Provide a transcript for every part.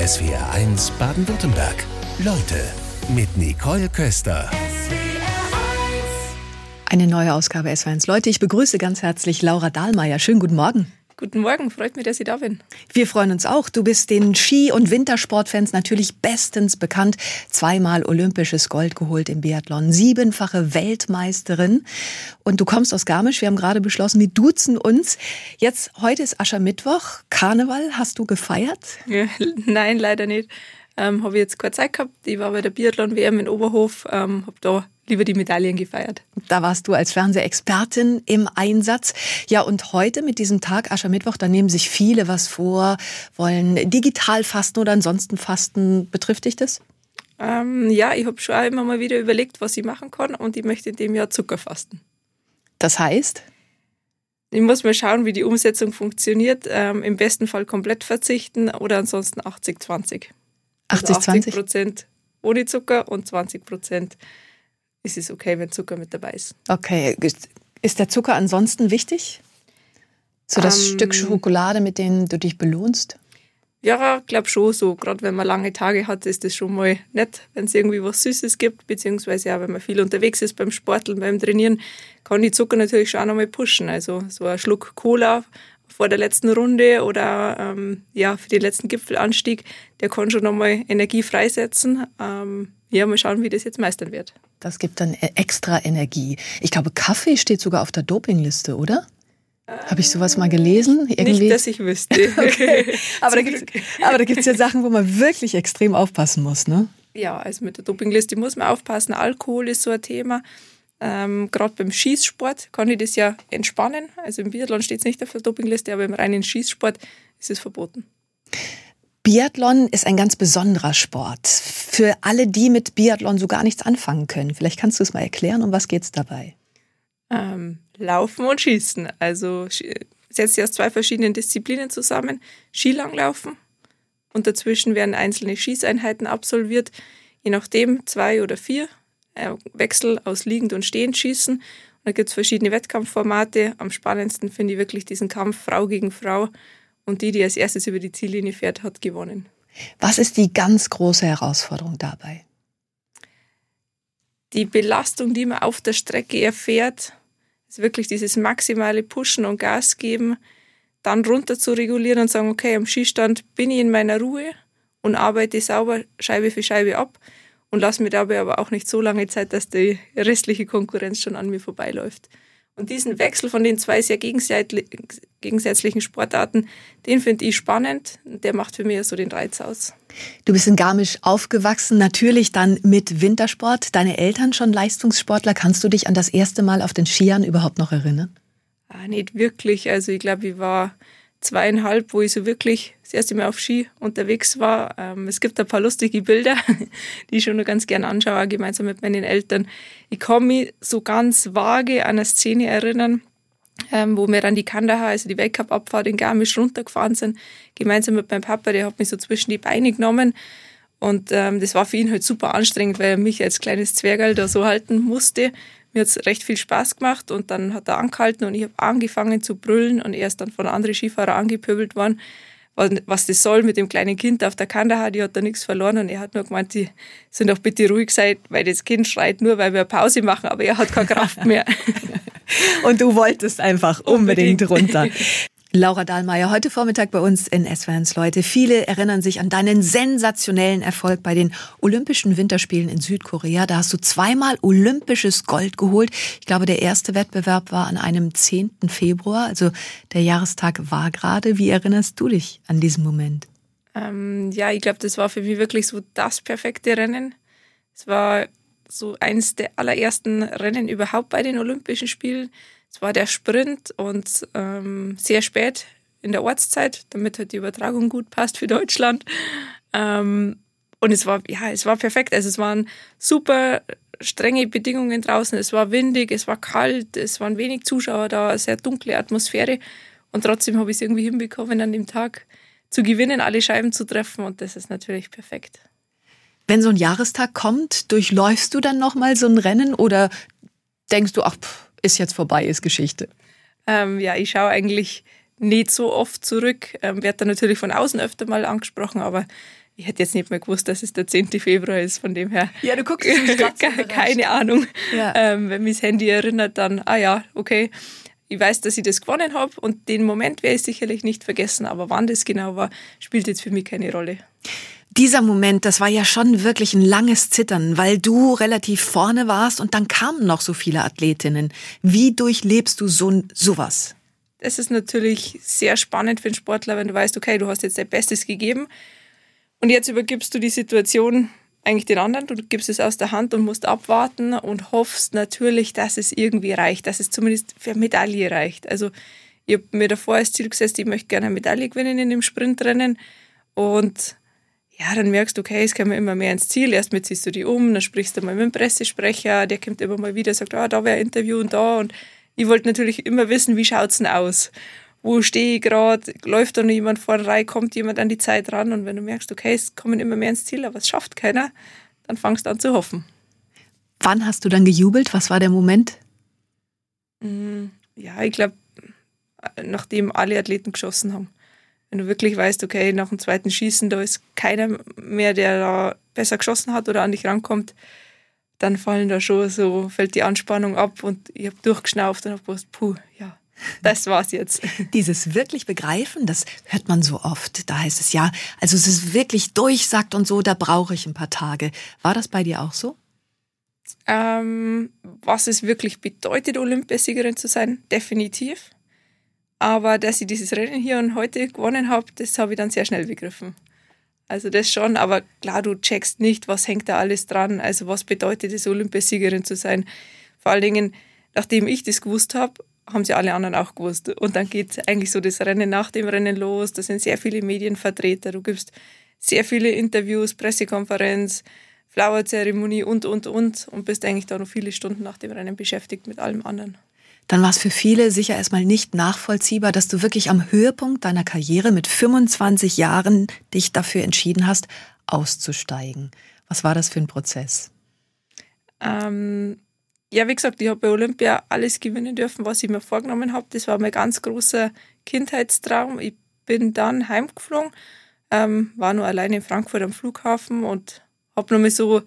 SWR1 Baden-Württemberg. Leute mit Nicole Köster. Eine neue Ausgabe SW1. Leute, ich begrüße ganz herzlich Laura Dahlmeier. Schönen guten Morgen. Guten Morgen, freut mich, dass ich da bin. Wir freuen uns auch. Du bist den Ski- und Wintersportfans natürlich bestens bekannt. Zweimal olympisches Gold geholt im Biathlon, siebenfache Weltmeisterin. Und du kommst aus Garmisch. Wir haben gerade beschlossen, wir duzen uns. Jetzt, heute ist Aschermittwoch. Karneval, hast du gefeiert? Ja, nein, leider nicht. Ähm, habe ich jetzt keine Zeit gehabt. Ich war bei der Biathlon-WM in Oberhof, ähm, habe da lieber die Medaillen gefeiert. Da warst du als Fernsehexpertin im Einsatz. Ja, und heute mit diesem Tag Aschermittwoch, da nehmen sich viele was vor, wollen digital fasten oder ansonsten fasten. Betrifft dich das? Ähm, ja, ich habe schon immer mal wieder überlegt, was ich machen kann und ich möchte in dem Jahr Zucker fasten. Das heißt? Ich muss mal schauen, wie die Umsetzung funktioniert. Ähm, Im besten Fall komplett verzichten oder ansonsten 80-20. 80, 20? 80 Prozent ohne Zucker und 20 Prozent ist es okay, wenn Zucker mit dabei ist. Okay. Ist der Zucker ansonsten wichtig? So das Ähm, Stück Schokolade, mit dem du dich belohnst? Ja, glaube schon so. Gerade wenn man lange Tage hat, ist das schon mal nett, wenn es irgendwie was Süßes gibt, beziehungsweise auch wenn man viel unterwegs ist beim Sporteln, beim Trainieren, kann die Zucker natürlich schon auch nochmal pushen. Also so ein Schluck Cola vor der letzten Runde oder ähm, ja für den letzten Gipfelanstieg, der kann schon nochmal Energie freisetzen. Ähm, ja, mal schauen, wie das jetzt meistern wird. Das gibt dann e- extra Energie. Ich glaube, Kaffee steht sogar auf der Dopingliste, oder? Habe ich sowas mal gelesen? Irgendwie? Nicht, dass ich wüsste. Okay. Aber da gibt's, aber da gibt's ja Sachen, wo man wirklich extrem aufpassen muss, ne? ja, also mit der Dopingliste muss man aufpassen. Alkohol ist so ein Thema. Ähm, Gerade beim Schießsport kann ich das ja entspannen. Also im Biathlon steht es nicht auf der Dopingliste, aber im reinen Schießsport ist es verboten. Biathlon ist ein ganz besonderer Sport. Für alle, die mit Biathlon so gar nichts anfangen können. Vielleicht kannst du es mal erklären, um was geht's dabei? Ähm, Laufen und Schießen. Also setzt sich aus zwei verschiedenen Disziplinen zusammen. Skilanglaufen und dazwischen werden einzelne Schießeinheiten absolviert. Je nachdem zwei oder vier. Äh, Wechsel aus liegend und stehend schießen. Da gibt es verschiedene Wettkampfformate. Am spannendsten finde ich wirklich diesen Kampf Frau gegen Frau. Und die, die als erstes über die Ziellinie fährt, hat gewonnen. Was ist die ganz große Herausforderung dabei? die Belastung, die man auf der Strecke erfährt, ist wirklich dieses maximale Pushen und Gas geben, dann runter zu regulieren und sagen, okay, am Skistand bin ich in meiner Ruhe und arbeite sauber Scheibe für Scheibe ab und lasse mir dabei aber auch nicht so lange Zeit, dass die restliche Konkurrenz schon an mir vorbeiläuft. Und diesen Wechsel von den zwei sehr gegensätzli- gegensätzlichen Sportarten, den finde ich spannend. Der macht für mich so den Reiz aus. Du bist in Garmisch aufgewachsen, natürlich dann mit Wintersport. Deine Eltern schon Leistungssportler. Kannst du dich an das erste Mal auf den Skiern überhaupt noch erinnern? Ah, nicht wirklich. Also ich glaube, ich war zweieinhalb, wo ich so wirklich das erste Mal auf Ski unterwegs war. Ähm, es gibt ein paar lustige Bilder, die ich schon noch ganz gern anschaue, gemeinsam mit meinen Eltern. Ich kann mich so ganz vage an eine Szene erinnern, ähm, wo wir dann die Kandahar, also die Weltcup-Abfahrt in Garmisch runtergefahren sind, gemeinsam mit meinem Papa, der hat mich so zwischen die Beine genommen. Und ähm, das war für ihn halt super anstrengend, weil er mich als kleines Zwergerl da so halten musste. Mir hat's recht viel Spaß gemacht und dann hat er angehalten und ich habe angefangen zu brüllen und er ist dann von anderen Skifahrern angepöbelt worden, was, was das soll mit dem kleinen Kind auf der Kandahar, die hat da nichts verloren und er hat nur gemeint, die sind doch bitte ruhig seid, weil das Kind schreit nur, weil wir Pause machen, aber er hat keine Kraft mehr. Und du wolltest einfach unbedingt, Unbedingt. runter. Laura Dahlmeier, heute Vormittag bei uns in SWRs Leute. Viele erinnern sich an deinen sensationellen Erfolg bei den Olympischen Winterspielen in Südkorea. Da hast du zweimal olympisches Gold geholt. Ich glaube, der erste Wettbewerb war an einem 10. Februar, also der Jahrestag war gerade. Wie erinnerst du dich an diesen Moment? Ähm, ja, ich glaube, das war für mich wirklich so das perfekte Rennen. Es war so eines der allerersten Rennen überhaupt bei den Olympischen Spielen. Es war der Sprint und ähm, sehr spät in der Ortszeit, damit halt die Übertragung gut passt für Deutschland. Ähm, und es war, ja, es war perfekt. Also es waren super strenge Bedingungen draußen. Es war windig, es war kalt, es waren wenig Zuschauer da, sehr dunkle Atmosphäre. Und trotzdem habe ich es irgendwie hinbekommen, an dem Tag zu gewinnen, alle Scheiben zu treffen. Und das ist natürlich perfekt. Wenn so ein Jahrestag kommt, durchläufst du dann nochmal so ein Rennen oder denkst du, ach, pff, ist jetzt vorbei, ist Geschichte? Ähm, ja, ich schaue eigentlich nicht so oft zurück. Ähm, werde dann natürlich von außen öfter mal angesprochen, aber ich hätte jetzt nicht mehr gewusst, dass es der 10. Februar ist, von dem her. Ja, du guckst Keine Ahnung. Ja. Ähm, wenn mich das Handy erinnert, dann, ah ja, okay. Ich weiß, dass ich das gewonnen habe und den Moment werde ich sicherlich nicht vergessen, aber wann das genau war, spielt jetzt für mich keine Rolle. Dieser Moment, das war ja schon wirklich ein langes Zittern, weil du relativ vorne warst und dann kamen noch so viele Athletinnen. Wie durchlebst du so sowas? Das ist natürlich sehr spannend für einen Sportler, wenn du weißt, okay, du hast jetzt dein Bestes gegeben und jetzt übergibst du die Situation eigentlich den anderen, du gibst es aus der Hand und musst abwarten und hoffst natürlich, dass es irgendwie reicht, dass es zumindest für Medaille reicht. Also ich habe mir davor als Ziel gesetzt, ich möchte gerne eine Medaille gewinnen in dem Sprintrennen und ja, dann merkst du, okay, es kommen immer mehr ins Ziel. Erstmal ziehst du die um, dann sprichst du mal mit dem Pressesprecher, der kommt immer mal wieder, sagt, ah, da wäre ein Interview und da. Und ich wollte natürlich immer wissen, wie schaut es denn aus? Wo stehe ich gerade? Läuft da noch jemand vorne rein? Kommt jemand an die Zeit ran? Und wenn du merkst, okay, es kommen immer mehr ins Ziel, aber es schafft keiner, dann fangst du an zu hoffen. Wann hast du dann gejubelt? Was war der Moment? Mm, ja, ich glaube, nachdem alle Athleten geschossen haben wenn du wirklich weißt, okay, nach dem zweiten Schießen, da ist keiner mehr, der da besser geschossen hat oder an dich rankommt, dann fallen da schon so, fällt die Anspannung ab und ich habe durchgeschnauft und habe gewusst, puh, ja, das war's jetzt. Dieses wirklich begreifen, das hört man so oft. Da heißt es ja, also es ist wirklich durchsagt und so, da brauche ich ein paar Tage. War das bei dir auch so? Ähm, was es wirklich bedeutet, Olympiasiegerin zu sein, definitiv. Aber dass ich dieses Rennen hier und heute gewonnen habe, das habe ich dann sehr schnell begriffen. Also das schon, aber klar, du checkst nicht, was hängt da alles dran. Also was bedeutet es, Olympiasiegerin zu sein. Vor allen Dingen, nachdem ich das gewusst habe, haben sie alle anderen auch gewusst. Und dann geht eigentlich so das Rennen nach dem Rennen los. Da sind sehr viele Medienvertreter. Du gibst sehr viele Interviews, Pressekonferenz, Flower-Zeremonie und, und, und. Und bist eigentlich da noch viele Stunden nach dem Rennen beschäftigt mit allem anderen dann war es für viele sicher erstmal nicht nachvollziehbar, dass du wirklich am Höhepunkt deiner Karriere mit 25 Jahren dich dafür entschieden hast, auszusteigen. Was war das für ein Prozess? Ähm, ja, wie gesagt, ich habe bei Olympia alles gewinnen dürfen, was ich mir vorgenommen habe. Das war mein ganz großer Kindheitstraum. Ich bin dann heimgeflogen, ähm, war nur alleine in Frankfurt am Flughafen und habe nochmal so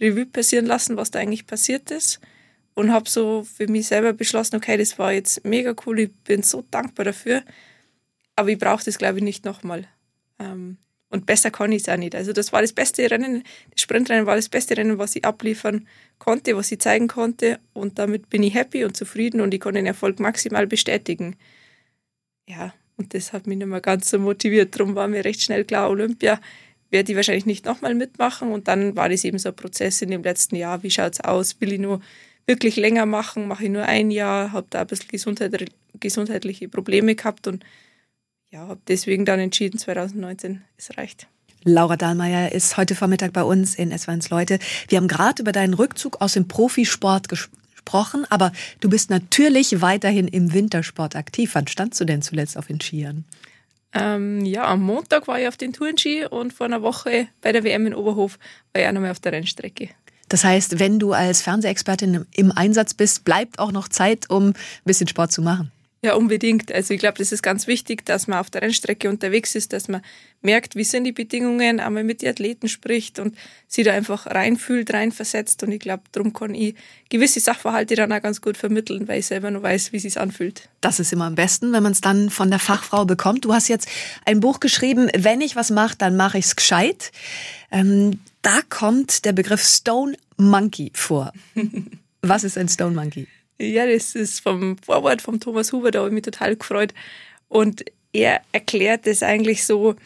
Revue passieren lassen, was da eigentlich passiert ist und habe so für mich selber beschlossen, okay, das war jetzt mega cool, ich bin so dankbar dafür, aber ich brauche das, glaube ich, nicht nochmal. Ähm, und besser kann ich es auch nicht. Also das war das beste Rennen, das Sprintrennen war das beste Rennen, was ich abliefern konnte, was ich zeigen konnte und damit bin ich happy und zufrieden und ich kann den Erfolg maximal bestätigen. Ja, und das hat mich nicht mehr ganz so motiviert. Darum war mir recht schnell klar, Olympia werde ich wahrscheinlich nicht nochmal mitmachen. Und dann war das eben so ein Prozess in dem letzten Jahr. Wie schaut es aus? Will ich nur wirklich länger machen, mache ich nur ein Jahr, habe da ein bisschen gesundheit, gesundheitliche Probleme gehabt und ja, habe deswegen dann entschieden, 2019, es reicht. Laura Dahlmeier ist heute Vormittag bei uns in S1 Leute. Wir haben gerade über deinen Rückzug aus dem Profisport gesprochen, aber du bist natürlich weiterhin im Wintersport aktiv. Wann standst du denn zuletzt auf den Skiern? Ähm, ja, am Montag war ich auf den Tourenski und vor einer Woche bei der WM in Oberhof war ich auch nochmal auf der Rennstrecke. Das heißt, wenn du als Fernsehexpertin im Einsatz bist, bleibt auch noch Zeit, um ein bisschen Sport zu machen. Ja, unbedingt. Also ich glaube, das ist ganz wichtig, dass man auf der Rennstrecke unterwegs ist, dass man merkt, wie sind die Bedingungen, einmal mit den Athleten spricht und sie da einfach reinfühlt, reinversetzt. Und ich glaube, darum kann ich gewisse Sachverhalte dann auch ganz gut vermitteln, weil ich selber nur weiß, wie es sich anfühlt. Das ist immer am besten, wenn man es dann von der Fachfrau bekommt. Du hast jetzt ein Buch geschrieben, wenn ich was mache, dann mache ich es gescheit. Ähm, da kommt der Begriff Stone Monkey vor. Was ist ein Stone Monkey? Ja, das ist vom Vorwort von Thomas Huber, da habe ich mich total gefreut. Und er erklärt es eigentlich so,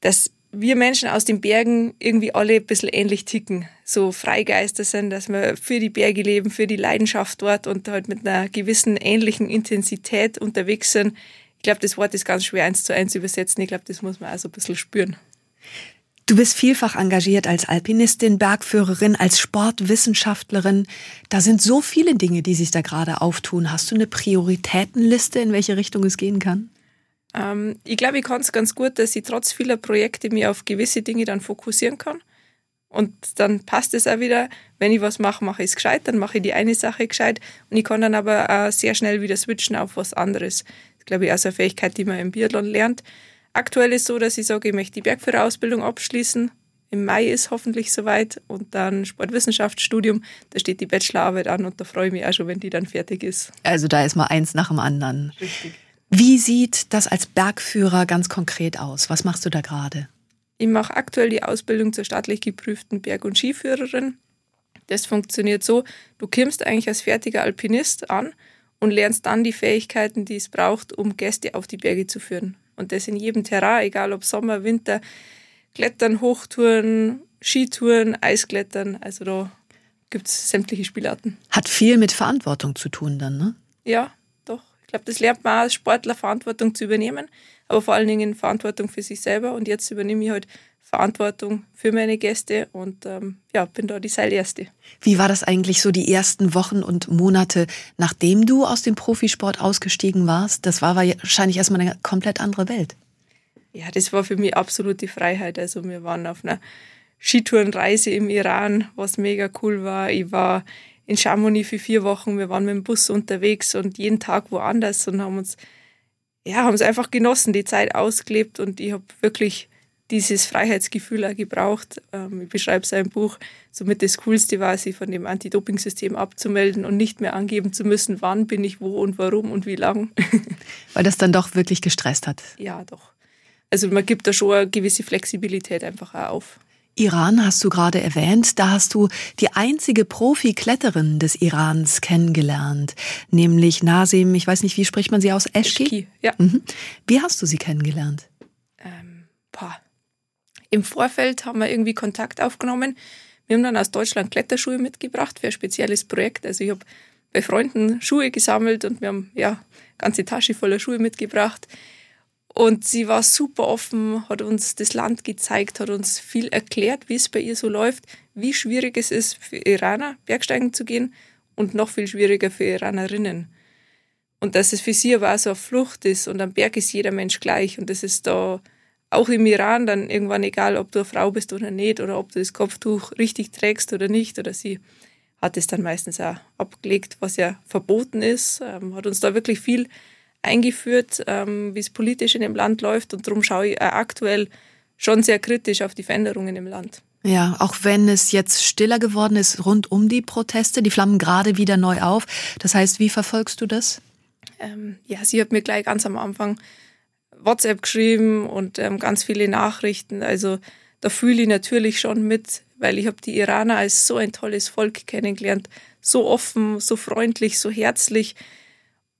dass wir Menschen aus den Bergen irgendwie alle ein bisschen ähnlich ticken. So Freigeister sind, dass wir für die Berge leben, für die Leidenschaft dort und halt mit einer gewissen ähnlichen Intensität unterwegs sind. Ich glaube, das Wort ist ganz schwer eins zu eins übersetzen. Ich glaube, das muss man auch so ein bisschen spüren. Du bist vielfach engagiert als Alpinistin, Bergführerin, als Sportwissenschaftlerin. Da sind so viele Dinge, die sich da gerade auftun. Hast du eine Prioritätenliste, in welche Richtung es gehen kann? Ähm, ich glaube, ich kann es ganz gut, dass ich trotz vieler Projekte mich auf gewisse Dinge dann fokussieren kann. Und dann passt es auch wieder, wenn ich was mache, mache ich es gescheit, dann mache ich die eine Sache gescheit und ich kann dann aber auch sehr schnell wieder switchen auf was anderes. Das ist, glaube ich, auch so eine Fähigkeit, die man im Biathlon lernt aktuell ist so, dass ich sage, ich möchte die Bergführerausbildung abschließen. Im Mai ist hoffentlich soweit und dann Sportwissenschaftsstudium. Da steht die Bachelorarbeit an und da freue ich mich auch schon, wenn die dann fertig ist. Also da ist mal eins nach dem anderen. Richtig. Wie sieht das als Bergführer ganz konkret aus? Was machst du da gerade? Ich mache aktuell die Ausbildung zur staatlich geprüften Berg- und Skiführerin. Das funktioniert so, du kommst eigentlich als fertiger Alpinist an und lernst dann die Fähigkeiten, die es braucht, um Gäste auf die Berge zu führen. Und das in jedem Terrain, egal ob Sommer, Winter, Klettern, Hochtouren, Skitouren, Eisklettern. Also da gibt es sämtliche Spielarten. Hat viel mit Verantwortung zu tun dann, ne? Ja, doch. Ich glaube, das lernt man als Sportler, Verantwortung zu übernehmen, aber vor allen Dingen Verantwortung für sich selber. Und jetzt übernehme ich halt Verantwortung für meine Gäste und ähm, ja, bin da die Seilerste. Wie war das eigentlich so die ersten Wochen und Monate, nachdem du aus dem Profisport ausgestiegen warst? Das war wahrscheinlich erstmal eine komplett andere Welt. Ja, das war für mich absolute Freiheit. Also wir waren auf einer Skitourenreise im Iran, was mega cool war. Ich war in Chamonix für vier Wochen. Wir waren mit dem Bus unterwegs und jeden Tag woanders und haben uns ja, haben es einfach genossen, die Zeit ausgelebt und ich habe wirklich dieses Freiheitsgefühl auch gebraucht. Ähm, ich beschreibe sein Buch, somit das Coolste war, sich von dem Anti-Doping-System abzumelden und nicht mehr angeben zu müssen, wann bin ich wo und warum und wie lang. Weil das dann doch wirklich gestresst hat. Ja, doch. Also man gibt da schon eine gewisse Flexibilität einfach auch auf. Iran hast du gerade erwähnt, da hast du die einzige Profi-Kletterin des Irans kennengelernt, nämlich Nasim, ich weiß nicht, wie spricht man sie aus? Eschki? Eschki, ja. Mhm. Wie hast du sie kennengelernt? Ähm, boah. Im Vorfeld haben wir irgendwie Kontakt aufgenommen. Wir haben dann aus Deutschland Kletterschuhe mitgebracht für ein spezielles Projekt. Also ich habe bei Freunden Schuhe gesammelt und wir haben ja ganze Tasche voller Schuhe mitgebracht. Und sie war super offen, hat uns das Land gezeigt, hat uns viel erklärt, wie es bei ihr so läuft, wie schwierig es ist für Iraner, Bergsteigen zu gehen und noch viel schwieriger für Iranerinnen. Und dass es für sie aber auch so eine Flucht ist und am Berg ist jeder Mensch gleich und das ist da auch im Iran dann irgendwann egal, ob du eine Frau bist oder nicht oder ob du das Kopftuch richtig trägst oder nicht oder sie hat es dann meistens auch abgelegt, was ja verboten ist, ähm, hat uns da wirklich viel eingeführt, ähm, wie es politisch in dem Land läuft. Und darum schaue ich aktuell schon sehr kritisch auf die Veränderungen im Land. Ja, auch wenn es jetzt stiller geworden ist rund um die Proteste, die flammen gerade wieder neu auf. Das heißt, wie verfolgst du das? Ähm, ja, sie hat mir gleich ganz am Anfang WhatsApp geschrieben und ähm, ganz viele Nachrichten. Also da fühle ich natürlich schon mit, weil ich habe die Iraner als so ein tolles Volk kennengelernt, so offen, so freundlich, so herzlich.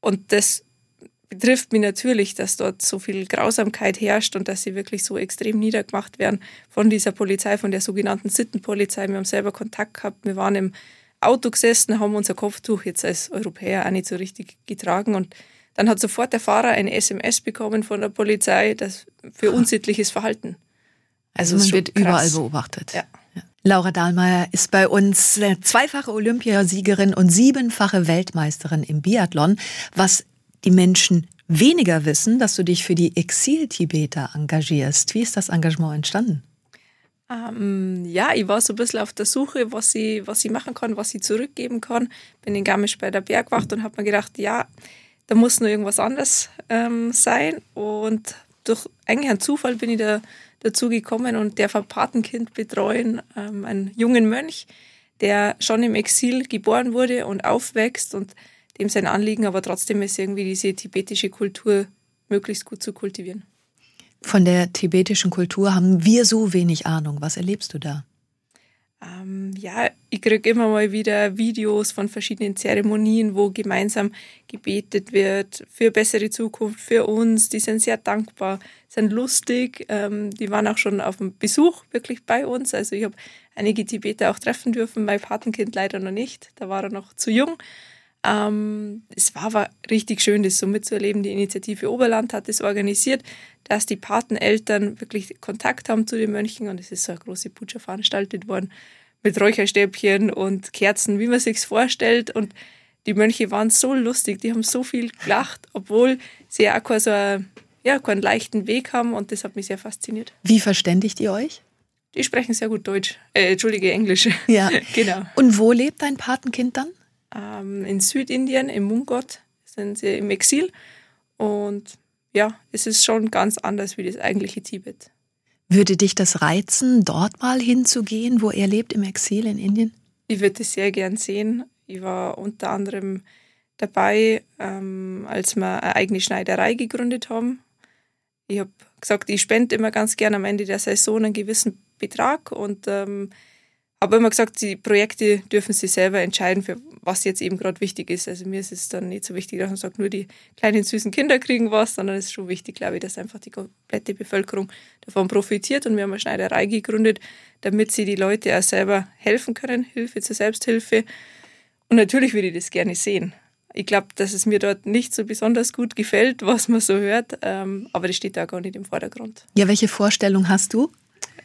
Und das betrifft mich natürlich, dass dort so viel Grausamkeit herrscht und dass sie wirklich so extrem niedergemacht werden von dieser Polizei, von der sogenannten Sittenpolizei. Wir haben selber Kontakt gehabt, wir waren im Auto gesessen, haben unser Kopftuch jetzt als Europäer auch nicht so richtig getragen und dann hat sofort der Fahrer eine SMS bekommen von der Polizei das für unsittliches Verhalten. Also, also man wird krass. überall beobachtet. Ja. Laura Dahlmeier ist bei uns zweifache Olympiasiegerin und siebenfache Weltmeisterin im Biathlon. Was die Menschen weniger wissen, dass du dich für die Exil-Tibeter engagierst. Wie ist das Engagement entstanden? Ähm, ja, ich war so ein bisschen auf der Suche, was ich, was ich machen kann, was ich zurückgeben kann. Bin in Garmisch bei der Bergwacht und habe mir gedacht, ja, da muss noch irgendwas anderes ähm, sein. Und durch eigentlich einen Zufall bin ich da dazu gekommen und der ein Patenkind betreuen, ähm, einen jungen Mönch, der schon im Exil geboren wurde und aufwächst und dem sein Anliegen, aber trotzdem ist irgendwie diese tibetische Kultur möglichst gut zu kultivieren. Von der tibetischen Kultur haben wir so wenig Ahnung. Was erlebst du da? Ähm, ja, ich kriege immer mal wieder Videos von verschiedenen Zeremonien, wo gemeinsam gebetet wird für bessere Zukunft, für uns. Die sind sehr dankbar, sind lustig. Ähm, die waren auch schon auf dem Besuch wirklich bei uns. Also ich habe einige Tibeter auch treffen dürfen, mein Patenkind leider noch nicht. Da war er noch zu jung. Ähm, es war aber richtig schön, das so mitzuerleben. Die Initiative Oberland hat das organisiert, dass die Pateneltern wirklich Kontakt haben zu den Mönchen und es ist so eine große Putscher veranstaltet worden mit Räucherstäbchen und Kerzen, wie man sich's vorstellt und die Mönche waren so lustig, die haben so viel gelacht, obwohl sie auch keinen, so einen, ja, keinen leichten Weg haben und das hat mich sehr fasziniert. Wie verständigt ihr euch? Die sprechen sehr gut Deutsch, äh, entschuldige Englisch. Ja, genau. Und wo lebt dein Patenkind dann? Ähm, in Südindien, im Mungot, sind sie im Exil. Und ja, es ist schon ganz anders wie das eigentliche Tibet. Würde dich das reizen, dort mal hinzugehen, wo er lebt, im Exil in Indien? Ich würde es sehr gern sehen. Ich war unter anderem dabei, ähm, als wir eine eigene Schneiderei gegründet haben. Ich habe gesagt, ich spende immer ganz gern am Ende der Saison einen gewissen Betrag und ähm, habe immer gesagt, die Projekte dürfen sie selber entscheiden, für was jetzt eben gerade wichtig ist. Also mir ist es dann nicht so wichtig, dass man sagt, nur die kleinen süßen Kinder kriegen was, sondern es ist schon wichtig, glaube ich, dass einfach die komplette Bevölkerung davon profitiert. Und wir haben eine Schneiderei gegründet, damit sie die Leute auch selber helfen können, Hilfe zur Selbsthilfe. Und natürlich würde ich das gerne sehen. Ich glaube, dass es mir dort nicht so besonders gut gefällt, was man so hört, ähm, aber das steht da gar nicht im Vordergrund. Ja, welche Vorstellung hast du?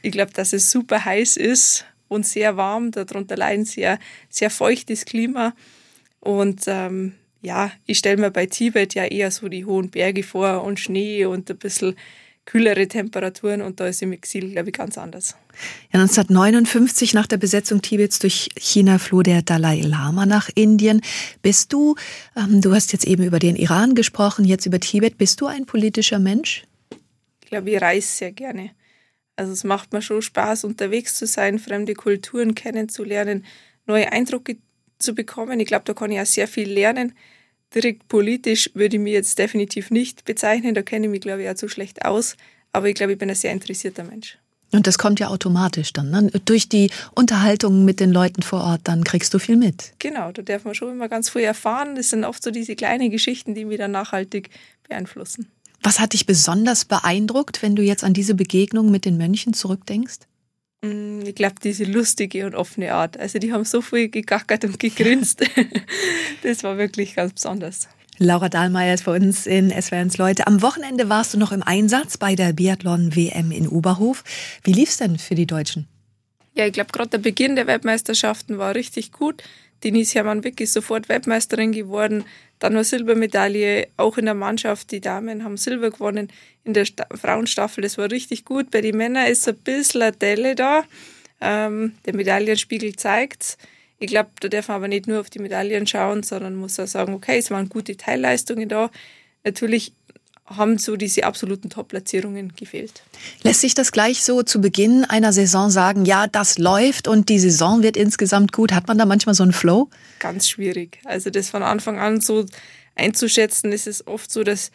Ich glaube, dass es super heiß ist und sehr warm. Darunter leiden sehr, sehr feuchtes Klima. Und ähm, ja, ich stelle mir bei Tibet ja eher so die hohen Berge vor und Schnee und ein bisschen kühlere Temperaturen und da ist im Exil, glaube ich, ganz anders. Ja, 1959 nach der Besetzung Tibets durch China floh der Dalai Lama nach Indien. Bist du, ähm, du hast jetzt eben über den Iran gesprochen, jetzt über Tibet, bist du ein politischer Mensch? Ich glaube, ich reise sehr gerne. Also es macht mir schon Spaß, unterwegs zu sein, fremde Kulturen kennenzulernen, neue Eindrücke zu bekommen. Ich glaube, da kann ich auch sehr viel lernen direkt politisch würde ich mich jetzt definitiv nicht bezeichnen. Da kenne ich mich, glaube ich, auch zu schlecht aus. Aber ich glaube, ich bin ein sehr interessierter Mensch. Und das kommt ja automatisch dann. Ne? Durch die Unterhaltung mit den Leuten vor Ort, dann kriegst du viel mit. Genau, da darf man schon immer ganz früh erfahren. Das sind oft so diese kleinen Geschichten, die mich dann nachhaltig beeinflussen. Was hat dich besonders beeindruckt, wenn du jetzt an diese Begegnung mit den Mönchen zurückdenkst? Mm, ich glaube, diese lustige und offene Art. Also die haben so viel gegackert und gegrinst. das war wirklich ganz besonders. Laura Dahlmeier ist bei uns in SWRs Leute. Am Wochenende warst du noch im Einsatz bei der Biathlon-WM in Oberhof. Wie lief es denn für die Deutschen? Ja, ich glaube, gerade der Beginn der Weltmeisterschaften war richtig gut. Denise Hermann-Wick ist sofort Weltmeisterin geworden. Dann nur Silbermedaille, auch in der Mannschaft. Die Damen haben Silber gewonnen in der Sta Frauenstaffel. Das war richtig gut. Bei den Männern ist ein bisschen eine Delle da. Ähm, der Medaillenspiegel zeigt Ich glaube, da darf man aber nicht nur auf die Medaillen schauen, sondern muss auch sagen, okay, es waren gute Teilleistungen da. Natürlich haben so diese absoluten Top-Platzierungen gefehlt. Lässt sich das gleich so zu Beginn einer Saison sagen, ja, das läuft und die Saison wird insgesamt gut? Hat man da manchmal so einen Flow? Ganz schwierig. Also das von Anfang an so einzuschätzen, ist es oft so, dass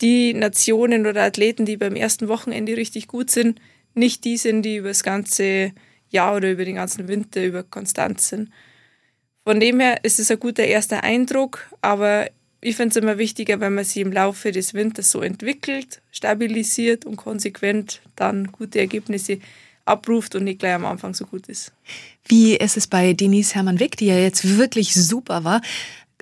die Nationen oder Athleten, die beim ersten Wochenende richtig gut sind, nicht die sind, die über das ganze Jahr oder über den ganzen Winter über konstant sind. Von dem her ist es ein guter erster Eindruck, aber ich finde es immer wichtiger, wenn man sie im Laufe des Winters so entwickelt, stabilisiert und konsequent dann gute Ergebnisse abruft und nicht gleich am Anfang so gut ist. Wie ist es bei Denise Hermann-Wick, die ja jetzt wirklich super war?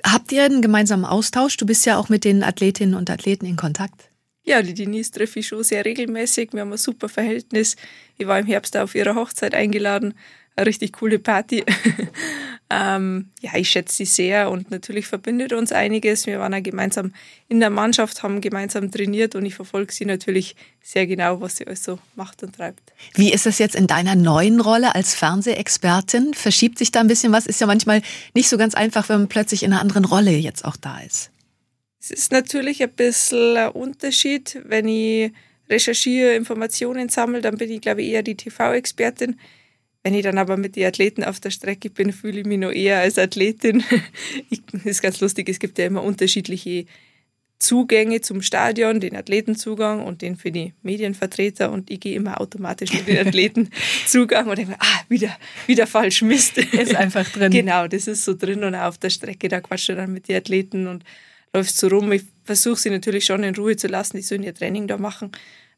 Habt ihr einen gemeinsamen Austausch? Du bist ja auch mit den Athletinnen und Athleten in Kontakt. Ja, die Denise treffe ich schon sehr regelmäßig. Wir haben ein super Verhältnis. Ich war im Herbst auf ihrer Hochzeit eingeladen eine richtig coole Party. ähm, ja, ich schätze sie sehr und natürlich verbindet uns einiges. Wir waren ja gemeinsam in der Mannschaft, haben gemeinsam trainiert und ich verfolge sie natürlich sehr genau, was sie alles so macht und treibt. Wie ist das jetzt in deiner neuen Rolle als Fernsehexpertin? Verschiebt sich da ein bisschen was? Ist ja manchmal nicht so ganz einfach, wenn man plötzlich in einer anderen Rolle jetzt auch da ist. Es ist natürlich ein bisschen ein Unterschied, wenn ich recherchiere, Informationen sammle, dann bin ich, glaube ich, eher die TV-Expertin. Wenn ich dann aber mit den Athleten auf der Strecke bin, fühle ich mich noch eher als Athletin. Ich, das ist ganz lustig, es gibt ja immer unterschiedliche Zugänge zum Stadion, den Athletenzugang und den für die Medienvertreter und ich gehe immer automatisch mit den Athletenzugang und denke mir, ah, wieder, wieder falsch, Mist. Ist einfach drin. Genau, das ist so drin und auf der Strecke, da quatscht du dann mit den Athleten und läufst so rum. Ich versuche sie natürlich schon in Ruhe zu lassen, die sollen ihr Training da machen,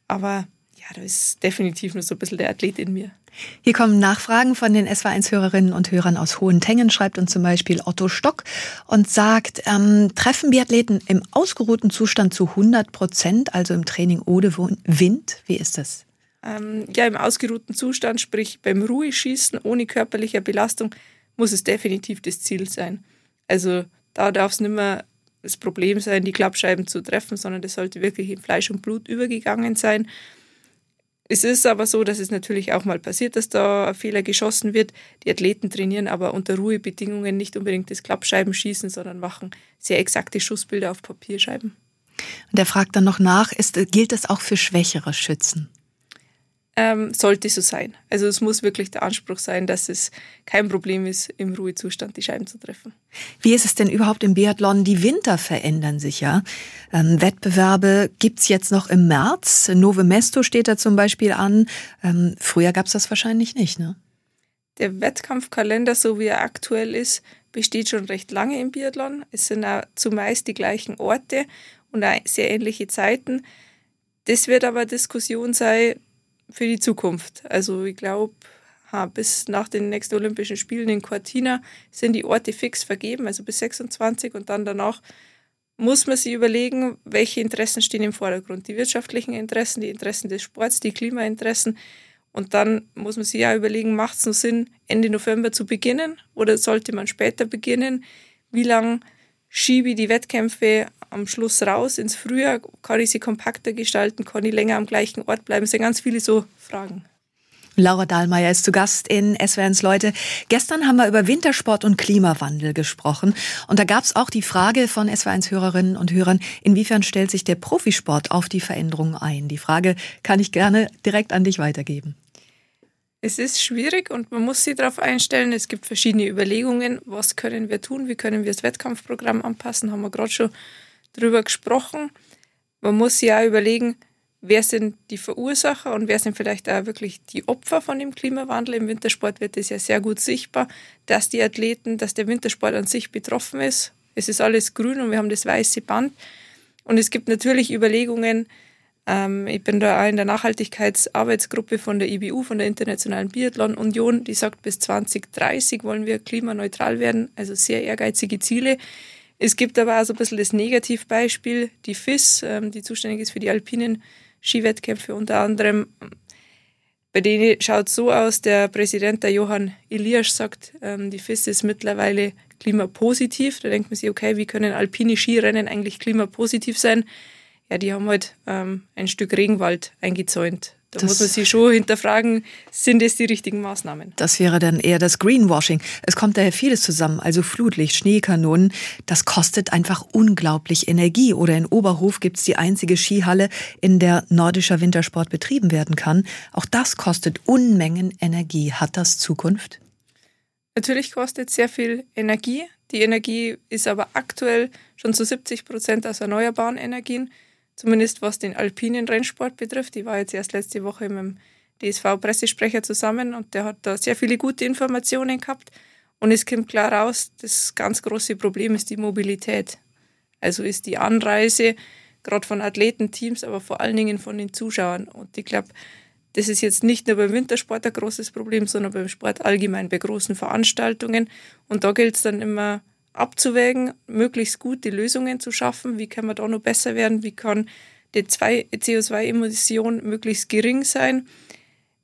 aber ja, da ist definitiv nur so ein bisschen der Athlet in mir. Hier kommen Nachfragen von den SW1-Hörerinnen und Hörern aus Hohentengen, schreibt uns zum Beispiel Otto Stock und sagt, ähm, treffen Biathleten im ausgeruhten Zustand zu 100 Prozent, also im Training ohne Wind? Wie ist das? Ähm, ja, im ausgeruhten Zustand, sprich beim Ruheschießen ohne körperliche Belastung, muss es definitiv das Ziel sein. Also da darf es nicht mehr das Problem sein, die Klappscheiben zu treffen, sondern das sollte wirklich in Fleisch und Blut übergegangen sein. Es ist aber so, dass es natürlich auch mal passiert, dass da ein Fehler geschossen wird. Die Athleten trainieren aber unter Ruhebedingungen nicht unbedingt das Klappscheibenschießen, sondern machen sehr exakte Schussbilder auf Papierscheiben. Und er fragt dann noch nach, ist, gilt das auch für schwächere Schützen? Ähm, sollte so sein. Also es muss wirklich der Anspruch sein, dass es kein Problem ist, im Ruhezustand die Scheiben zu treffen. Wie ist es denn überhaupt im Biathlon? Die Winter verändern sich ja. Ähm, Wettbewerbe gibt's jetzt noch im März. Nove Mesto steht da zum Beispiel an. Ähm, früher gab's das wahrscheinlich nicht, ne? Der Wettkampfkalender, so wie er aktuell ist, besteht schon recht lange im Biathlon. Es sind auch zumeist die gleichen Orte und auch sehr ähnliche Zeiten. Das wird aber Diskussion sein, für die Zukunft. Also ich glaube, bis nach den nächsten Olympischen Spielen in Cortina sind die Orte fix vergeben, also bis 26 und dann danach muss man sich überlegen, welche Interessen stehen im Vordergrund. Die wirtschaftlichen Interessen, die Interessen des Sports, die Klimainteressen. Und dann muss man sich ja überlegen, macht es noch Sinn, Ende November zu beginnen oder sollte man später beginnen? Wie lange schiebe ich die Wettkämpfe am Schluss raus ins Frühjahr? Kann ich sie kompakter gestalten? Kann ich länger am gleichen Ort bleiben? Es sind ganz viele so Fragen. Laura Dahlmeier ist zu Gast in SWRs Leute. Gestern haben wir über Wintersport und Klimawandel gesprochen. Und da gab es auch die Frage von SW1 Hörerinnen und Hörern, inwiefern stellt sich der Profisport auf die Veränderungen ein? Die Frage kann ich gerne direkt an dich weitergeben. Es ist schwierig und man muss sich darauf einstellen. Es gibt verschiedene Überlegungen, was können wir tun, wie können wir das Wettkampfprogramm anpassen, haben wir gerade schon drüber gesprochen. Man muss sich auch überlegen, wer sind die Verursacher und wer sind vielleicht auch wirklich die Opfer von dem Klimawandel. Im Wintersport wird es ja sehr gut sichtbar, dass die Athleten, dass der Wintersport an sich betroffen ist. Es ist alles grün und wir haben das weiße Band. Und es gibt natürlich Überlegungen, ähm, ich bin da auch in der Nachhaltigkeitsarbeitsgruppe von der IBU, von der Internationalen Biathlon Union, die sagt, bis 2030 wollen wir klimaneutral werden, also sehr ehrgeizige Ziele. Es gibt aber auch so ein bisschen das Negativbeispiel, die FIS, ähm, die zuständig ist für die alpinen Skiwettkämpfe unter anderem. Bei denen schaut es so aus, der Präsident, der Johann Elias, sagt, ähm, die FIS ist mittlerweile klimapositiv. Da denkt man sich, okay, wie können alpine Skirennen eigentlich klimapositiv sein? Ja, die haben halt ähm, ein Stück Regenwald eingezäunt. Da das muss man sich schon hinterfragen, sind es die richtigen Maßnahmen? Das wäre dann eher das Greenwashing. Es kommt daher vieles zusammen, also Flutlicht, Schneekanonen. Das kostet einfach unglaublich Energie. Oder in Oberhof gibt es die einzige Skihalle, in der nordischer Wintersport betrieben werden kann. Auch das kostet Unmengen Energie. Hat das Zukunft? Natürlich kostet sehr viel Energie. Die Energie ist aber aktuell schon zu 70 Prozent aus erneuerbaren Energien zumindest was den alpinen Rennsport betrifft. Ich war jetzt erst letzte Woche mit dem DSV-Pressesprecher zusammen und der hat da sehr viele gute Informationen gehabt. Und es kommt klar raus, das ganz große Problem ist die Mobilität. Also ist die Anreise, gerade von Athletenteams, aber vor allen Dingen von den Zuschauern. Und ich glaube, das ist jetzt nicht nur beim Wintersport ein großes Problem, sondern beim Sport allgemein, bei großen Veranstaltungen. Und da gilt es dann immer, abzuwägen, möglichst gute Lösungen zu schaffen. Wie kann man da noch besser werden? Wie kann die CO2-Emission möglichst gering sein?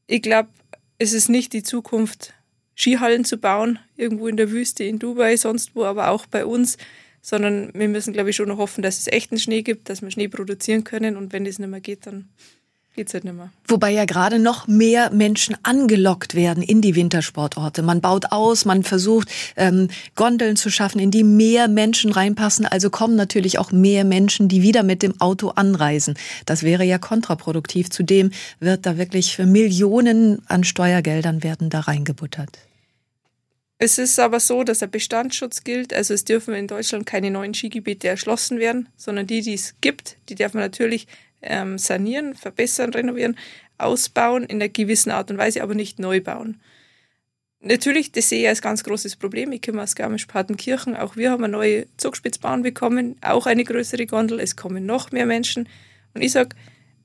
Ich glaube, es ist nicht die Zukunft, Skihallen zu bauen, irgendwo in der Wüste, in Dubai, sonst wo, aber auch bei uns, sondern wir müssen, glaube ich, schon noch hoffen, dass es echten Schnee gibt, dass wir Schnee produzieren können und wenn das nicht mehr geht, dann geht's halt nicht mehr. Wobei ja gerade noch mehr Menschen angelockt werden in die Wintersportorte. Man baut aus, man versucht ähm, Gondeln zu schaffen, in die mehr Menschen reinpassen. Also kommen natürlich auch mehr Menschen, die wieder mit dem Auto anreisen. Das wäre ja kontraproduktiv. Zudem wird da wirklich für Millionen an Steuergeldern werden da reingebuttert. Es ist aber so, dass der Bestandsschutz gilt. Also es dürfen in Deutschland keine neuen Skigebiete erschlossen werden, sondern die, die es gibt, die darf man natürlich ähm, sanieren, verbessern, renovieren, ausbauen in einer gewissen Art und Weise, aber nicht neu bauen. Natürlich, das sehe ich als ganz großes Problem. Ich komme aus Garmisch-Partenkirchen. Auch wir haben eine neue Zugspitzbahn bekommen, auch eine größere Gondel. Es kommen noch mehr Menschen. Und ich sage,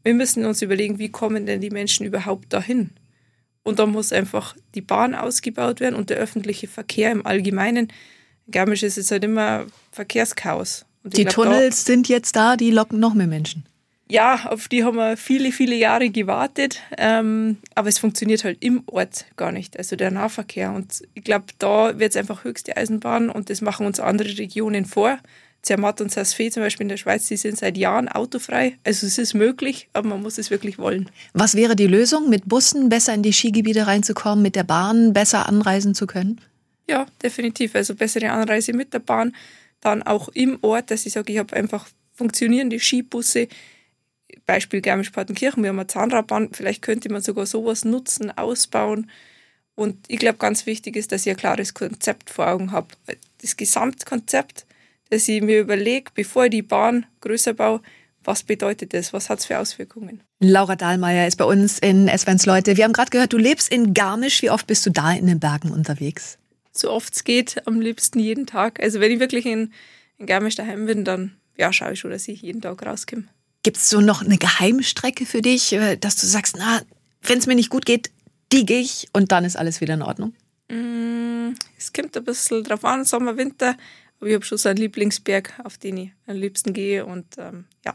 wir müssen uns überlegen, wie kommen denn die Menschen überhaupt dahin? Und da muss einfach die Bahn ausgebaut werden und der öffentliche Verkehr im Allgemeinen. Garmisch ist jetzt halt immer Verkehrschaos. die glaub, Tunnels sind jetzt da, die locken noch mehr Menschen ja, auf die haben wir viele, viele Jahre gewartet, ähm, aber es funktioniert halt im Ort gar nicht, also der Nahverkehr. Und ich glaube, da wird es einfach höchste Eisenbahn und das machen uns andere Regionen vor. Zermatt und Saas-Fee zum Beispiel in der Schweiz, die sind seit Jahren autofrei. Also es ist möglich, aber man muss es wirklich wollen. Was wäre die Lösung, mit Bussen besser in die Skigebiete reinzukommen, mit der Bahn besser anreisen zu können? Ja, definitiv. Also bessere Anreise mit der Bahn, dann auch im Ort, dass ich sage, ich habe einfach funktionierende Skibusse. Beispiel Garmisch-Partenkirchen, wir haben eine Zahnradbahn, vielleicht könnte man sogar sowas nutzen, ausbauen. Und ich glaube, ganz wichtig ist, dass ich ein klares Konzept vor Augen habe. Das Gesamtkonzept, dass ich mir überlege, bevor ich die Bahn größer baue, was bedeutet das? Was hat es für Auswirkungen? Laura Dahlmeier ist bei uns in Esvens Leute. Wir haben gerade gehört, du lebst in Garmisch. Wie oft bist du da in den Bergen unterwegs? So oft es geht, am liebsten jeden Tag. Also wenn ich wirklich in, in Garmisch daheim bin, dann ja, schaue ich schon, dass ich jeden Tag rauskomme. Gibt es so noch eine Geheimstrecke für dich, äh, dass du sagst, na, wenn es mir nicht gut geht, die gehe ich und dann ist alles wieder in Ordnung? Mm, es kommt ein bisschen drauf an, Sommer, Winter. Aber ich habe schon so einen Lieblingsberg, auf den ich am liebsten gehe. Und ähm, ja,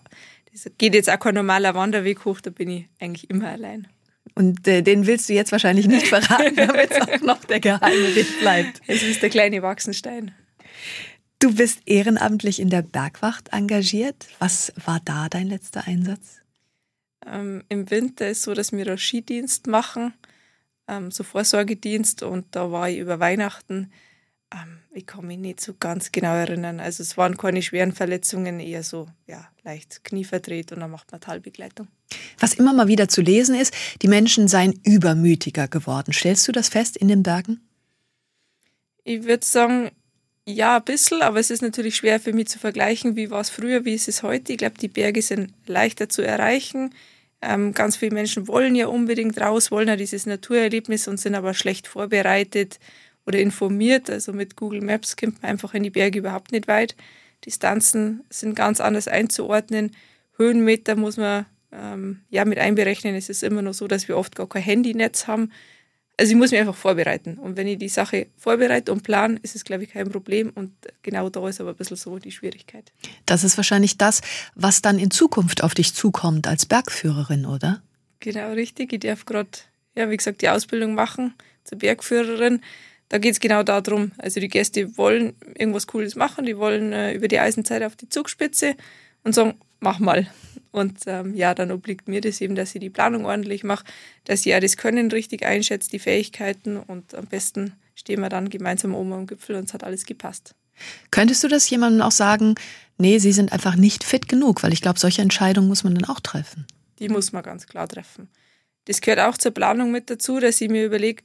das geht jetzt auch kein normaler Wanderweg hoch, da bin ich eigentlich immer allein. Und äh, den willst du jetzt wahrscheinlich nicht verraten, damit es auch noch der geheime Weg bleibt. Es ist der kleine Wachsenstein. Du bist ehrenamtlich in der Bergwacht engagiert. Was war da dein letzter Einsatz? Ähm, Im Winter ist es so, dass wir einen Skidienst machen, ähm, so Vorsorgedienst. Und da war ich über Weihnachten ähm, ich kann mich nicht so ganz genau erinnern. Also es waren keine schweren Verletzungen, eher so ja, leicht Knie verdreht und dann macht man Talbegleitung. Was immer mal wieder zu lesen ist, die Menschen seien übermütiger geworden. Stellst du das fest in den Bergen? Ich würde sagen, ja, ein bisschen, aber es ist natürlich schwer für mich zu vergleichen, wie war es früher, wie ist es heute. Ich glaube, die Berge sind leichter zu erreichen. Ähm, ganz viele Menschen wollen ja unbedingt raus, wollen ja dieses Naturerlebnis und sind aber schlecht vorbereitet oder informiert. Also mit Google Maps kommt man einfach in die Berge überhaupt nicht weit. Distanzen sind ganz anders einzuordnen. Höhenmeter muss man ähm, ja mit einberechnen. Es ist immer noch so, dass wir oft gar kein Handynetz haben. Also ich muss mich einfach vorbereiten. Und wenn ich die Sache vorbereite und plan, ist es, glaube ich, kein Problem. Und genau da ist aber ein bisschen so die Schwierigkeit. Das ist wahrscheinlich das, was dann in Zukunft auf dich zukommt als Bergführerin, oder? Genau, richtig. Ich darf gerade, ja, wie gesagt, die Ausbildung machen zur Bergführerin da geht es genau darum. Also die Gäste wollen irgendwas Cooles machen, die wollen äh, über die Eisenzeit auf die Zugspitze und sagen, mach mal. Und ähm, ja, dann obliegt mir das eben, dass ich die Planung ordentlich mache, dass ich ja das Können richtig einschätze, die Fähigkeiten und am besten stehen wir dann gemeinsam oben am Gipfel und es hat alles gepasst. Könntest du das jemandem auch sagen, nee, sie sind einfach nicht fit genug? Weil ich glaube, solche Entscheidungen muss man dann auch treffen. Die muss man ganz klar treffen. Das gehört auch zur Planung mit dazu, dass ich mir überlege,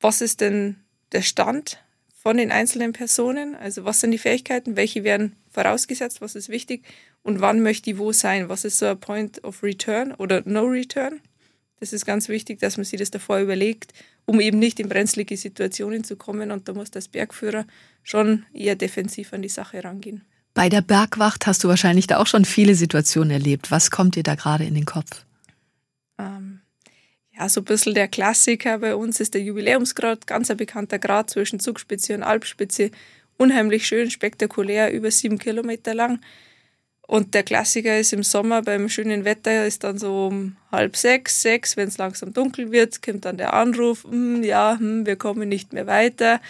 was ist denn der Stand von den einzelnen Personen? Also was sind die Fähigkeiten? Welche werden vorausgesetzt? Was ist wichtig? Und wann möchte ich wo sein? Was ist so ein Point of Return oder No Return? Das ist ganz wichtig, dass man sich das davor überlegt, um eben nicht in brenzlige Situationen zu kommen. Und da muss das Bergführer schon eher defensiv an die Sache rangehen. Bei der Bergwacht hast du wahrscheinlich da auch schon viele Situationen erlebt. Was kommt dir da gerade in den Kopf? Ähm, ja, so ein bisschen der Klassiker bei uns ist der Jubiläumsgrad, ganz ein bekannter Grad zwischen Zugspitze und Alpspitze. Unheimlich schön, spektakulär, über sieben Kilometer lang. Und der Klassiker ist im Sommer beim schönen Wetter, ist dann so um halb sechs, sechs, wenn es langsam dunkel wird, kommt dann der Anruf, hm, ja, hm, wir kommen nicht mehr weiter.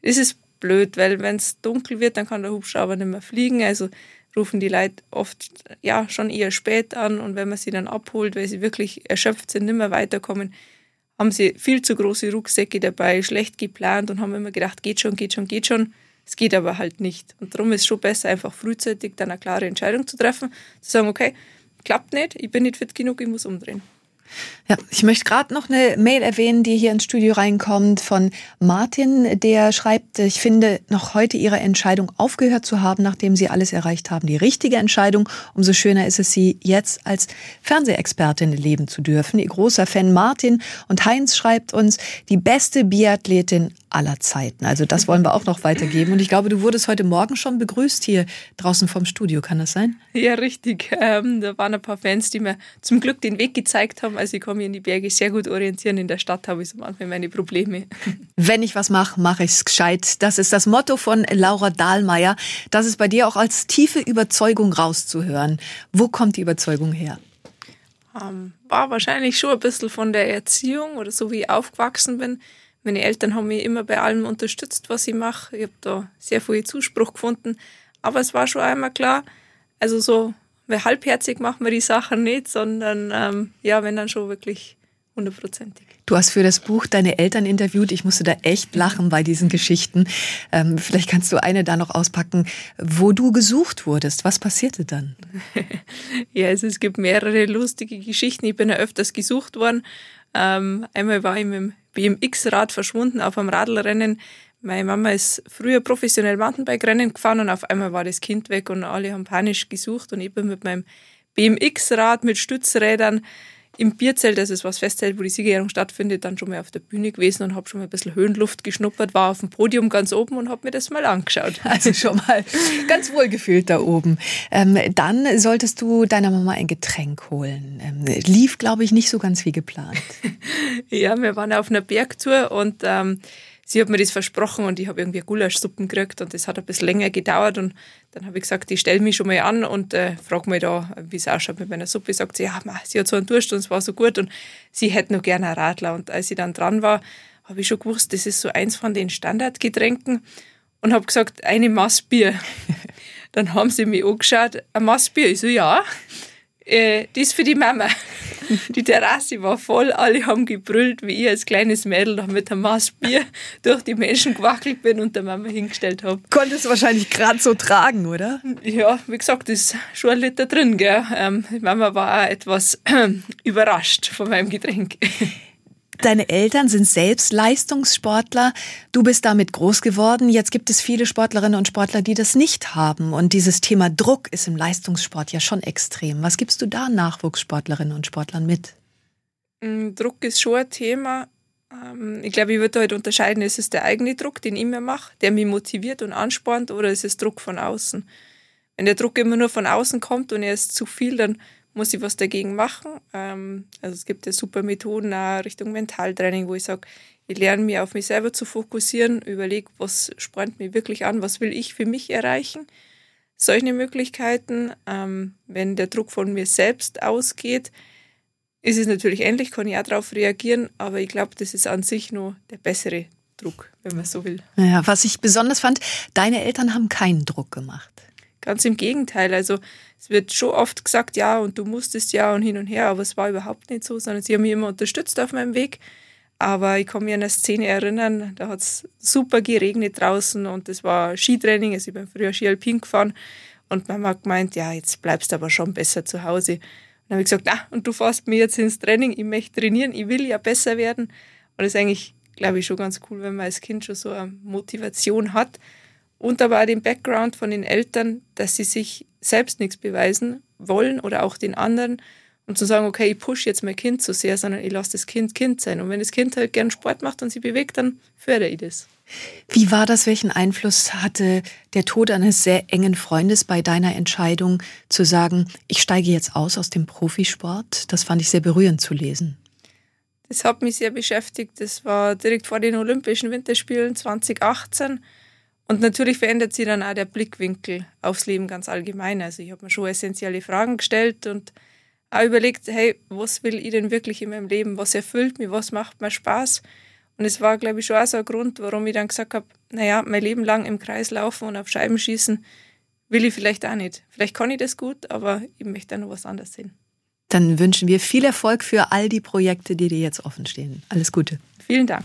Es ist blöd, weil wenn es dunkel wird, dann kann der Hubschrauber nicht mehr fliegen. Also rufen die Leute oft ja schon eher spät an und wenn man sie dann abholt, weil sie wirklich erschöpft sind, nicht mehr weiterkommen, haben sie viel zu große Rucksäcke dabei, schlecht geplant und haben immer gedacht, geht schon, geht schon, geht schon. Es geht aber halt nicht. Und darum ist es schon besser, einfach frühzeitig dann eine klare Entscheidung zu treffen, zu sagen, okay, klappt nicht, ich bin nicht fit genug, ich muss umdrehen. Ja, ich möchte gerade noch eine Mail erwähnen, die hier ins Studio reinkommt von Martin, der schreibt, ich finde noch heute Ihre Entscheidung aufgehört zu haben, nachdem Sie alles erreicht haben. Die richtige Entscheidung. Umso schöner ist es, Sie jetzt als Fernsehexpertin leben zu dürfen. Ihr großer Fan Martin und Heinz schreibt uns, die beste Biathletin aller Zeiten. Also das wollen wir auch noch weitergeben. Und ich glaube, du wurdest heute Morgen schon begrüßt hier draußen vom Studio. Kann das sein? Ja, richtig. Ähm, da waren ein paar Fans, die mir zum Glück den Weg gezeigt haben. Also ich kann mich in die Berge sehr gut orientieren. In der Stadt habe ich so manchmal meine Probleme. Wenn ich was mache, mache ich es gescheit. Das ist das Motto von Laura Dahlmeier. Das ist bei dir auch als tiefe Überzeugung rauszuhören. Wo kommt die Überzeugung her? Ähm, war wahrscheinlich schon ein bisschen von der Erziehung oder so, wie ich aufgewachsen bin meine Eltern haben mich immer bei allem unterstützt, was ich mache. Ich habe da sehr viel Zuspruch gefunden. Aber es war schon einmal klar, also so weil halbherzig machen wir die Sachen nicht, sondern ähm, ja, wenn dann schon wirklich hundertprozentig. Du hast für das Buch deine Eltern interviewt. Ich musste da echt lachen bei diesen Geschichten. Ähm, vielleicht kannst du eine da noch auspacken, wo du gesucht wurdest. Was passierte dann? ja, also es gibt mehrere lustige Geschichten. Ich bin ja öfters gesucht worden. Ähm, einmal war ich mit dem BMX-Rad verschwunden auf einem Radlrennen. Meine Mama ist früher professionell Mountainbike-Rennen gefahren und auf einmal war das Kind weg und alle haben panisch gesucht und ich bin mit meinem BMX-Rad mit Stützrädern im Bierzelt, das ist was Festzelt, wo die Siegerehrung stattfindet, dann schon mal auf der Bühne gewesen und habe schon mal ein bisschen Höhenluft geschnuppert, war auf dem Podium ganz oben und habe mir das mal angeschaut. Also schon mal ganz wohl gefühlt da oben. Ähm, dann solltest du deiner Mama ein Getränk holen. Ähm, lief, glaube ich, nicht so ganz wie geplant. ja, wir waren auf einer Bergtour und ähm, sie hat mir das versprochen und ich habe irgendwie Gulaschsuppen gekriegt und das hat ein bisschen länger gedauert und dann habe ich gesagt, ich stelle mich schon mal an und äh, frage mal da, wie es ausschaut mit meiner Suppe. Sagt sie, ja, ma, sie hat so einen Durst und es war so gut und sie hätte noch gerne einen Radler. Und als ich dann dran war, habe ich schon gewusst, das ist so eins von den Standardgetränken und habe gesagt, eine Massbier. dann haben sie mich angeschaut, ein Massbier. Ich so, ja äh, das für die Mama. Die Terrasse war voll, alle haben gebrüllt, wie ich als kleines Mädel noch mit einem Maß Bier durch die Menschen gewackelt bin und der Mama hingestellt habe. Konntest du wahrscheinlich gerade so tragen, oder? Ja, wie gesagt, ist schon ein Liter drin. Gell? Ähm, die Mama war auch etwas äh, überrascht von meinem Getränk. Deine Eltern sind selbst Leistungssportler. Du bist damit groß geworden. Jetzt gibt es viele Sportlerinnen und Sportler, die das nicht haben. Und dieses Thema Druck ist im Leistungssport ja schon extrem. Was gibst du da Nachwuchssportlerinnen und Sportlern mit? Mm, Druck ist schon ein Thema. Ähm, ich glaube, ich würde heute unterscheiden, ist es der eigene Druck, den ich mir mache, der mich motiviert und anspornt, oder ist es Druck von außen? Wenn der Druck immer nur von außen kommt und er ist zu viel, dann muss ich was dagegen machen. Ähm, also es gibt ja super Methoden auch Richtung Mentaltraining, wo ich sage, ich lerne mich auf mich selber zu fokussieren, überlege, was spornt mich wirklich an, was will ich für mich erreichen. Solche Möglichkeiten, ähm, wenn der Druck von mir selbst ausgeht, ist es natürlich ähnlich, kann ich auch darauf reagieren, aber ich glaube, das ist an sich nur der bessere Druck, wenn man so will. Ja, was ich besonders fand, deine Eltern haben keinen Druck gemacht. Ganz im Gegenteil. Also es wird schon oft gesagt, ja, und du musstest ja und hin und her, aber es war überhaupt nicht so, sondern sie haben mich immer unterstützt auf meinem Weg. Aber ich kann mich an eine Szene erinnern, da hat es super geregnet draußen und es war Skitraining, also ich bin früher Ski Alpin gefahren und Mama hat gemeint, ja, jetzt bleibst du aber schon besser zu Hause. Und dann habe ich gesagt, na, und du fährst mir jetzt ins Training, ich möchte trainieren, ich will ja besser werden. Und das ist eigentlich, glaube ich, schon ganz cool, wenn man als Kind schon so eine Motivation hat und aber auch den Background von den Eltern, dass sie sich selbst nichts beweisen wollen oder auch den anderen und zu sagen, okay, ich push jetzt mein Kind zu sehr, sondern ich lasse das Kind Kind sein. Und wenn das Kind halt gern Sport macht und sich bewegt, dann fördere ich das. Wie war das? Welchen Einfluss hatte der Tod eines sehr engen Freundes bei deiner Entscheidung zu sagen, ich steige jetzt aus aus dem Profisport? Das fand ich sehr berührend zu lesen. Das hat mich sehr beschäftigt. Das war direkt vor den Olympischen Winterspielen 2018. Und natürlich verändert sich dann auch der Blickwinkel aufs Leben ganz allgemein. Also ich habe mir schon essentielle Fragen gestellt und auch überlegt, hey, was will ich denn wirklich in meinem Leben? Was erfüllt mich? Was macht mir Spaß? Und es war, glaube ich, schon auch so ein Grund, warum ich dann gesagt habe, naja, mein Leben lang im Kreis laufen und auf Scheiben schießen, will ich vielleicht auch nicht. Vielleicht kann ich das gut, aber ich möchte da noch was anderes sehen. Dann wünschen wir viel Erfolg für all die Projekte, die dir jetzt offen stehen. Alles Gute. Vielen Dank.